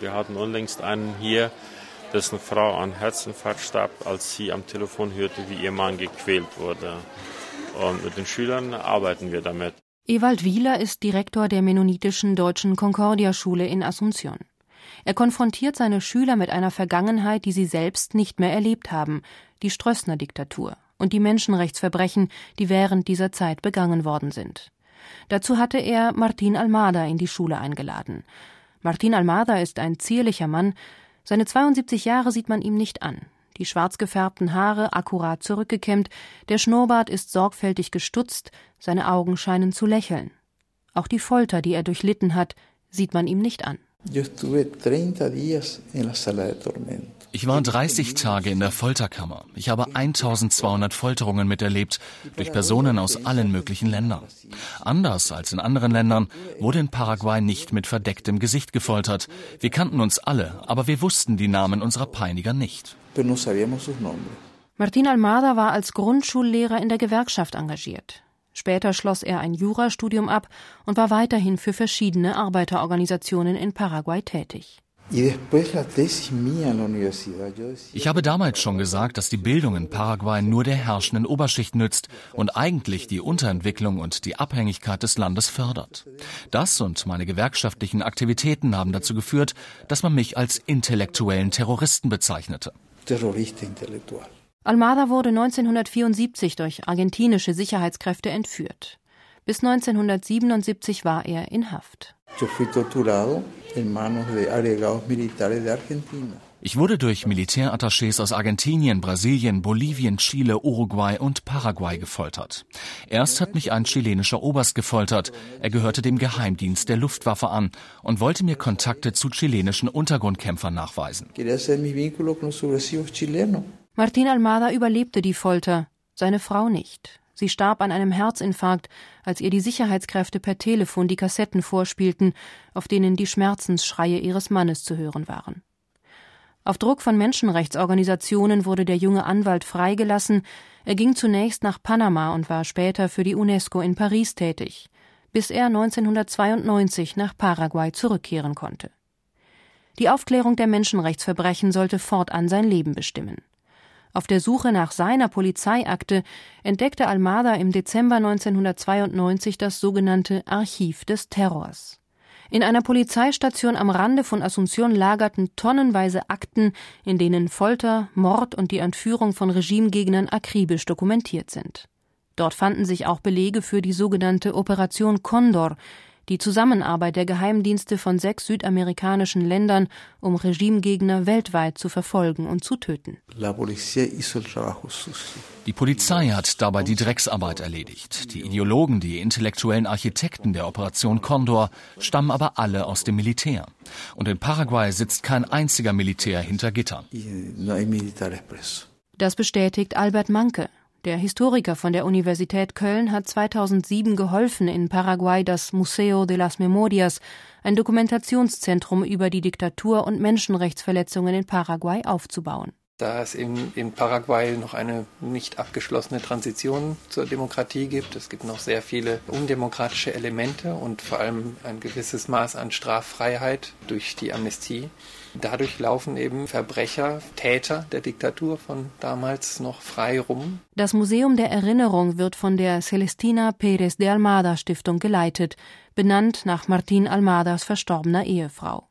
Wir hatten unlängst einen hier, dessen Frau an Herzinfarkt starb, als sie am Telefon hörte, wie ihr Mann gequält wurde. Und mit den Schülern arbeiten wir damit. Ewald Wieler ist Direktor der mennonitischen deutschen Concordia-Schule in Asunción. Er konfrontiert seine Schüler mit einer Vergangenheit, die sie selbst nicht mehr erlebt haben, die Strössner-Diktatur und die Menschenrechtsverbrechen, die während dieser Zeit begangen worden sind. Dazu hatte er Martin Almada in die Schule eingeladen. Martin Almada ist ein zierlicher Mann, seine 72 Jahre sieht man ihm nicht an. Die schwarz gefärbten Haare akkurat zurückgekämmt, der Schnurrbart ist sorgfältig gestutzt, seine Augen scheinen zu lächeln. Auch die Folter, die er durchlitten hat, sieht man ihm nicht an. Ich war 30 Tage in der Folterkammer. Ich habe 1200 Folterungen miterlebt durch Personen aus allen möglichen Ländern. Anders als in anderen Ländern wurde in Paraguay nicht mit verdecktem Gesicht gefoltert. Wir kannten uns alle, aber wir wussten die Namen unserer Peiniger nicht. Martin Almada war als Grundschullehrer in der Gewerkschaft engagiert. Später schloss er ein Jurastudium ab und war weiterhin für verschiedene Arbeiterorganisationen in Paraguay tätig. Ich habe damals schon gesagt, dass die Bildung in Paraguay nur der herrschenden Oberschicht nützt und eigentlich die Unterentwicklung und die Abhängigkeit des Landes fördert. Das und meine gewerkschaftlichen Aktivitäten haben dazu geführt, dass man mich als intellektuellen Terroristen bezeichnete. Almada wurde 1974 durch argentinische Sicherheitskräfte entführt. Bis 1977 war er in Haft. Ich wurde durch Militärattachés aus Argentinien, Brasilien, Bolivien, Chile, Uruguay und Paraguay gefoltert. Erst hat mich ein chilenischer Oberst gefoltert. Er gehörte dem Geheimdienst der Luftwaffe an und wollte mir Kontakte zu chilenischen Untergrundkämpfern nachweisen. Martin Almada überlebte die Folter, seine Frau nicht. Sie starb an einem Herzinfarkt, als ihr die Sicherheitskräfte per Telefon die Kassetten vorspielten, auf denen die Schmerzensschreie ihres Mannes zu hören waren. Auf Druck von Menschenrechtsorganisationen wurde der junge Anwalt freigelassen. Er ging zunächst nach Panama und war später für die UNESCO in Paris tätig, bis er 1992 nach Paraguay zurückkehren konnte. Die Aufklärung der Menschenrechtsverbrechen sollte fortan sein Leben bestimmen. Auf der Suche nach seiner Polizeiakte entdeckte Almada im Dezember 1992 das sogenannte Archiv des Terrors. In einer Polizeistation am Rande von Asunción lagerten tonnenweise Akten, in denen Folter, Mord und die Entführung von Regimegegnern akribisch dokumentiert sind. Dort fanden sich auch Belege für die sogenannte Operation Condor, die Zusammenarbeit der Geheimdienste von sechs südamerikanischen Ländern, um Regimegegner weltweit zu verfolgen und zu töten. Die Polizei hat dabei die Drecksarbeit erledigt. Die Ideologen, die intellektuellen Architekten der Operation Condor stammen aber alle aus dem Militär. Und in Paraguay sitzt kein einziger Militär hinter Gittern. Das bestätigt Albert Manke, der Historiker von der Universität Köln hat 2007 geholfen, in Paraguay das Museo de las Memorias, ein Dokumentationszentrum über die Diktatur und Menschenrechtsverletzungen in Paraguay, aufzubauen. Da es in, in Paraguay noch eine nicht abgeschlossene Transition zur Demokratie gibt, es gibt noch sehr viele undemokratische Elemente und vor allem ein gewisses Maß an Straffreiheit durch die Amnestie. Dadurch laufen eben Verbrecher, Täter der Diktatur von damals noch frei rum. Das Museum der Erinnerung wird von der Celestina Pérez de Almada Stiftung geleitet, benannt nach Martin Almadas verstorbener Ehefrau.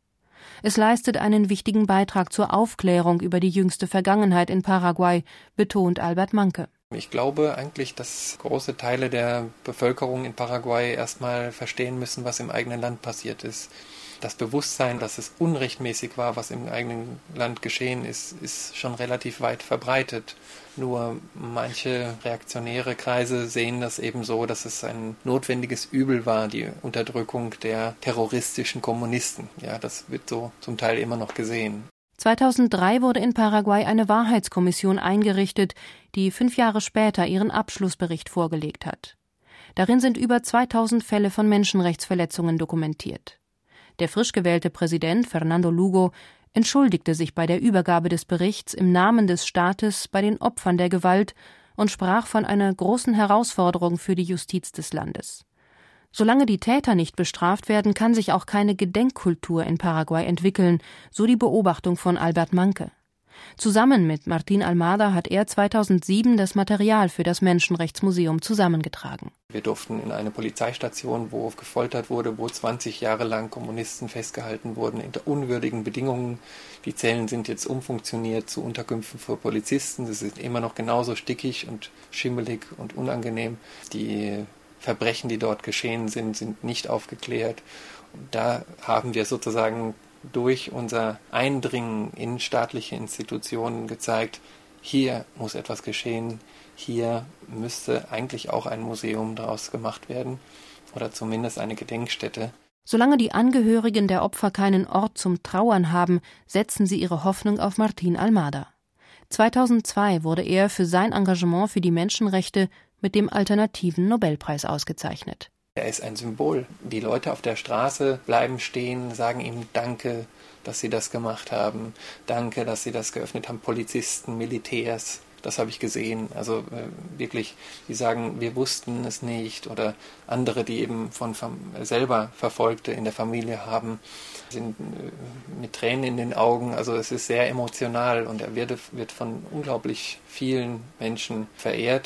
Es leistet einen wichtigen Beitrag zur Aufklärung über die jüngste Vergangenheit in Paraguay, betont Albert Manke. Ich glaube eigentlich, dass große Teile der Bevölkerung in Paraguay erstmal verstehen müssen, was im eigenen Land passiert ist das Bewusstsein, dass es unrechtmäßig war, was im eigenen Land geschehen ist, ist schon relativ weit verbreitet. Nur manche reaktionäre Kreise sehen das eben so, dass es ein notwendiges Übel war, die Unterdrückung der terroristischen Kommunisten. Ja, das wird so zum Teil immer noch gesehen. 2003 wurde in Paraguay eine Wahrheitskommission eingerichtet, die fünf Jahre später ihren Abschlussbericht vorgelegt hat. Darin sind über 2000 Fälle von Menschenrechtsverletzungen dokumentiert. Der frisch gewählte Präsident Fernando Lugo entschuldigte sich bei der Übergabe des Berichts im Namen des Staates bei den Opfern der Gewalt und sprach von einer großen Herausforderung für die Justiz des Landes. Solange die Täter nicht bestraft werden, kann sich auch keine Gedenkkultur in Paraguay entwickeln, so die Beobachtung von Albert Manke. Zusammen mit Martin Almada hat er 2007 das Material für das Menschenrechtsmuseum zusammengetragen. Wir durften in eine Polizeistation, wo gefoltert wurde, wo 20 Jahre lang Kommunisten festgehalten wurden, unter unwürdigen Bedingungen. Die Zellen sind jetzt umfunktioniert zu Unterkünften für Polizisten. Sie sind immer noch genauso stickig und schimmelig und unangenehm. Die Verbrechen, die dort geschehen sind, sind nicht aufgeklärt. Und da haben wir sozusagen durch unser Eindringen in staatliche Institutionen gezeigt, hier muss etwas geschehen, hier müsste eigentlich auch ein Museum daraus gemacht werden oder zumindest eine Gedenkstätte. Solange die Angehörigen der Opfer keinen Ort zum Trauern haben, setzen sie ihre Hoffnung auf Martin Almada. 2002 wurde er für sein Engagement für die Menschenrechte mit dem alternativen Nobelpreis ausgezeichnet. Er ist ein Symbol. Die Leute auf der Straße bleiben stehen, sagen ihm Danke, dass sie das gemacht haben. Danke, dass sie das geöffnet haben. Polizisten, Militärs, das habe ich gesehen. Also äh, wirklich, die sagen, wir wussten es nicht. Oder andere, die eben von selber Verfolgte in der Familie haben, sind äh, mit Tränen in den Augen. Also es ist sehr emotional und er wird, wird von unglaublich vielen Menschen verehrt.